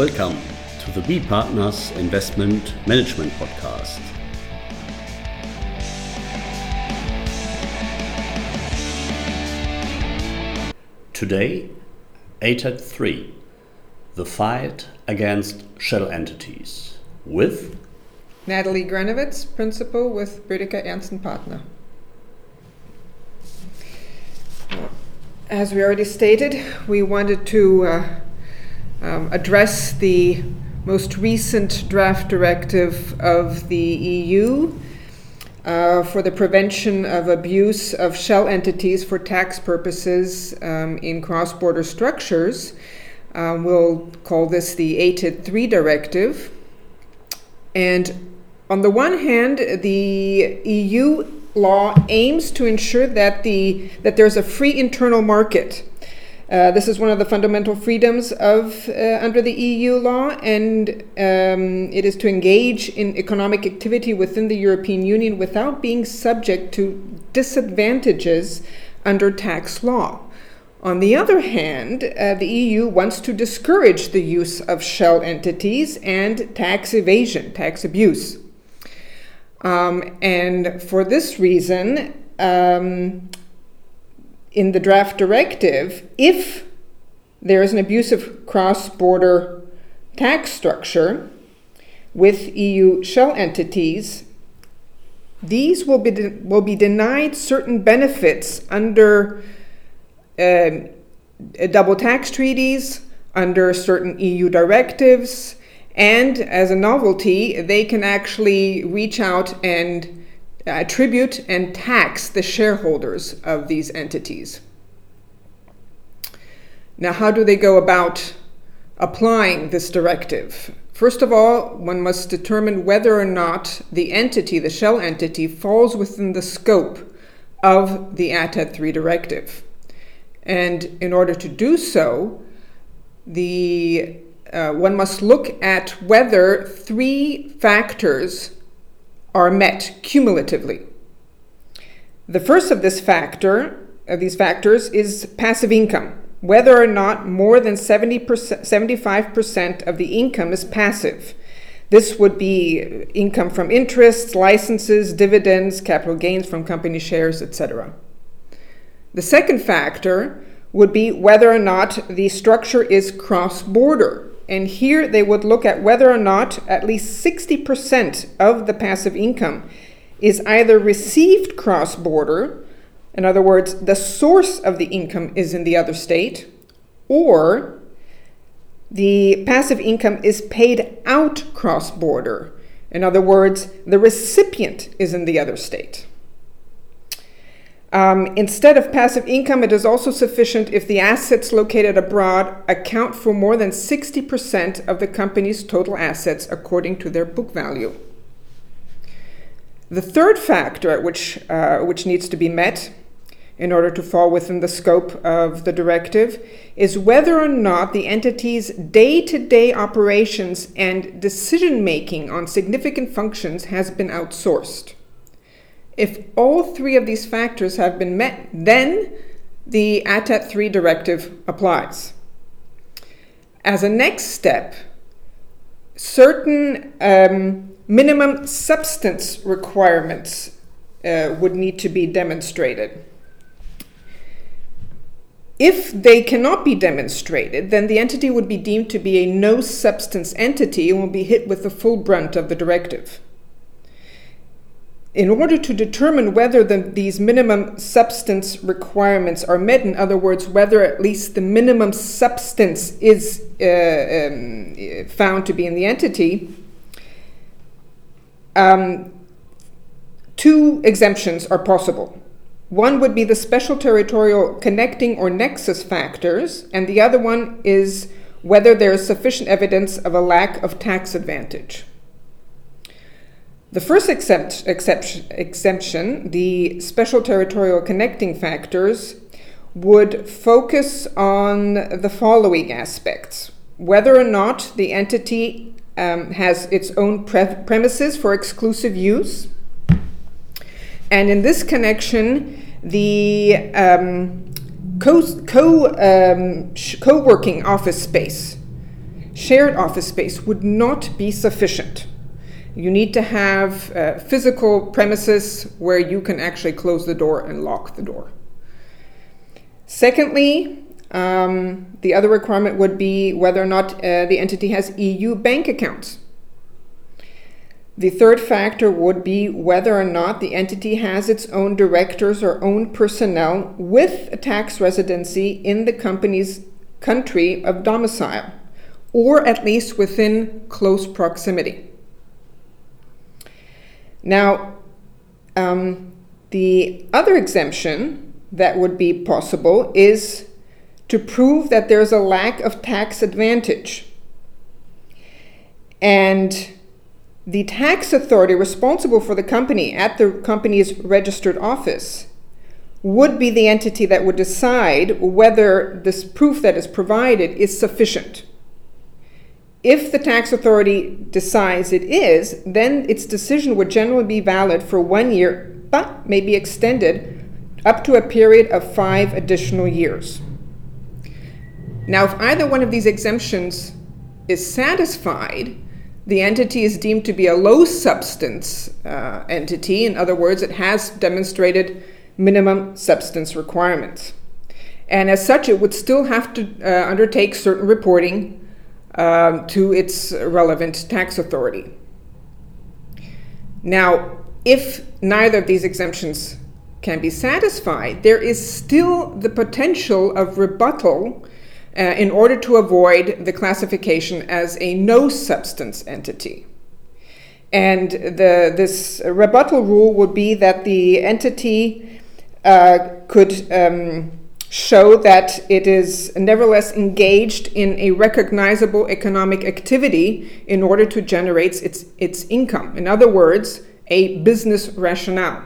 Welcome to the B Partners Investment Management Podcast. Today, ATAD 3 The Fight Against Shell Entities with Natalie Granovitz, Principal with Bödecker Ernst Partner. As we already stated, we wanted to uh, um, address the most recent draft directive of the EU uh, for the prevention of abuse of shell entities for tax purposes um, in cross border structures. Uh, we'll call this the ATAD 3 directive. And on the one hand, the EU law aims to ensure that the that there's a free internal market. Uh, this is one of the fundamental freedoms of uh, under the EU law, and um, it is to engage in economic activity within the European Union without being subject to disadvantages under tax law. On the other hand, uh, the EU wants to discourage the use of shell entities and tax evasion, tax abuse. Um, and for this reason, um, in the draft directive, if there is an abusive cross border tax structure with EU shell entities, these will be, de- will be denied certain benefits under uh, double tax treaties, under certain EU directives, and as a novelty, they can actually reach out and attribute and tax the shareholders of these entities. Now, how do they go about applying this directive? First of all, one must determine whether or not the entity, the shell entity, falls within the scope of the ATAD 3 directive. And in order to do so, the uh, one must look at whether three factors are met cumulatively. The first of this factor, of these factors, is passive income. Whether or not more than 70%, 75% of the income is passive. This would be income from interests, licenses, dividends, capital gains from company shares, etc. The second factor would be whether or not the structure is cross border. And here they would look at whether or not at least 60% of the passive income is either received cross border, in other words, the source of the income is in the other state, or the passive income is paid out cross border. In other words, the recipient is in the other state. Um, instead of passive income, it is also sufficient if the assets located abroad account for more than 60% of the company's total assets according to their book value. The third factor which, uh, which needs to be met in order to fall within the scope of the directive is whether or not the entity's day to day operations and decision making on significant functions has been outsourced. If all three of these factors have been met, then the ATAD 3 directive applies. As a next step, certain um, minimum substance requirements uh, would need to be demonstrated. If they cannot be demonstrated, then the entity would be deemed to be a no substance entity and will be hit with the full brunt of the directive in order to determine whether the, these minimum substance requirements are met, in other words, whether at least the minimum substance is uh, um, found to be in the entity, um, two exemptions are possible. One would be the special territorial connecting or nexus factors, and the other one is whether there is sufficient evidence of a lack of tax advantage. The first exempt, exception, exemption, the special territorial connecting factors, would focus on the following aspects whether or not the entity um, has its own pre- premises for exclusive use. And in this connection, the um, co, co, um, sh- co-working office space shared office space would not be sufficient. You need to have uh, physical premises where you can actually close the door and lock the door. Secondly, um, the other requirement would be whether or not uh, the entity has EU bank accounts. The third factor would be whether or not the entity has its own directors or own personnel with a tax residency in the company's country of domicile, or at least within close proximity. Now, um, the other exemption that would be possible is to prove that there's a lack of tax advantage. And the tax authority responsible for the company at the company's registered office would be the entity that would decide whether this proof that is provided is sufficient. If the tax authority decides it is, then its decision would generally be valid for one year, but may be extended up to a period of five additional years. Now, if either one of these exemptions is satisfied, the entity is deemed to be a low substance uh, entity. In other words, it has demonstrated minimum substance requirements. And as such, it would still have to uh, undertake certain reporting um, to its relevant tax authority. Now, if neither of these exemptions can be satisfied, there is still the potential of rebuttal uh, in order to avoid the classification as a no substance entity. And the, this rebuttal rule would be that the entity uh, could um, show that it is nevertheless engaged in a recognizable economic activity in order to generate its, its income. In other words, a business rationale.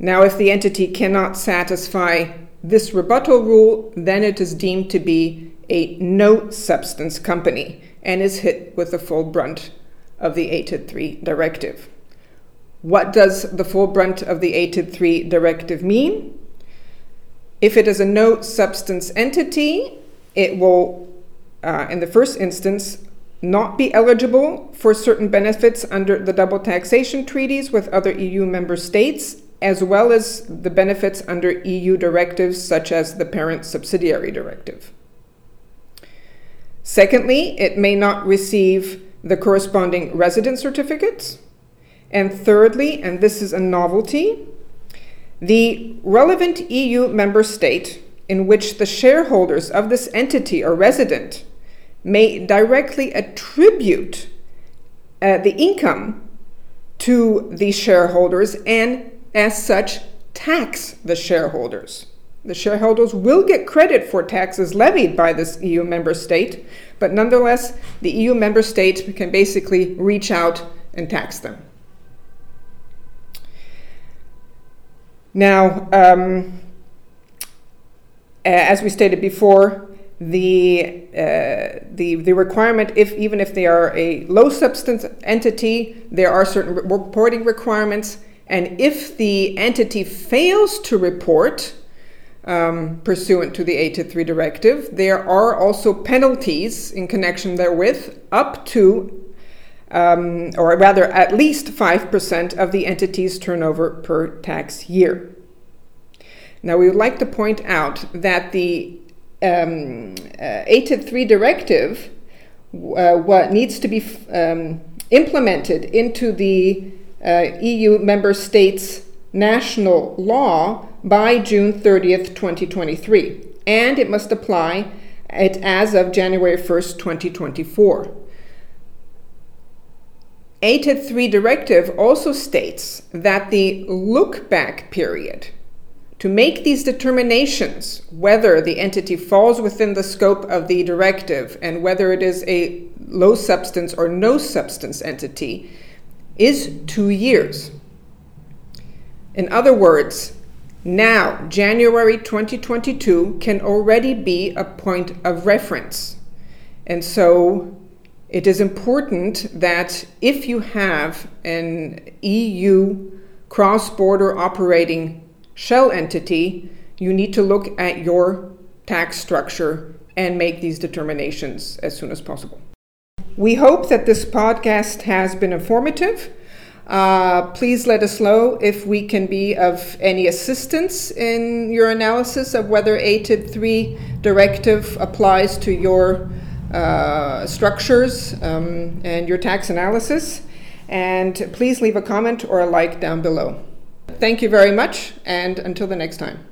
Now, if the entity cannot satisfy this rebuttal rule, then it is deemed to be a no substance company and is hit with the full brunt of the ATAD 3 directive. What does the full brunt of the ATAD 3 directive mean? If it is a no substance entity, it will, uh, in the first instance, not be eligible for certain benefits under the double taxation treaties with other EU member states, as well as the benefits under EU directives such as the parent subsidiary directive. Secondly, it may not receive the corresponding residence certificates. And thirdly, and this is a novelty, the relevant EU member state in which the shareholders of this entity are resident may directly attribute uh, the income to the shareholders and, as such, tax the shareholders. The shareholders will get credit for taxes levied by this EU member state, but nonetheless, the EU member state can basically reach out and tax them. Now, um, as we stated before, the, uh, the, the requirement, if even if they are a low substance entity, there are certain reporting requirements. And if the entity fails to report um, pursuant to the ATAD 3 directive, there are also penalties in connection therewith, up to um, or rather at least 5% of the entity's turnover per tax year. Now, we would like to point out that the um, uh, ATAD 3 directive uh, what needs to be um, implemented into the uh, EU member states' national law by June 30th, 2023, and it must apply it as of January 1st, 2024. ATAD 3 directive also states that the look back period to make these determinations whether the entity falls within the scope of the directive and whether it is a low substance or no substance entity is two years. In other words, now, January 2022 can already be a point of reference. And so it is important that if you have an EU cross border operating shell entity, you need to look at your tax structure and make these determinations as soon as possible. We hope that this podcast has been informative. Uh, please let us know if we can be of any assistance in your analysis of whether ATAD 3 directive applies to your uh, structures um, and your tax analysis. And please leave a comment or a like down below. Thank you very much, and until the next time.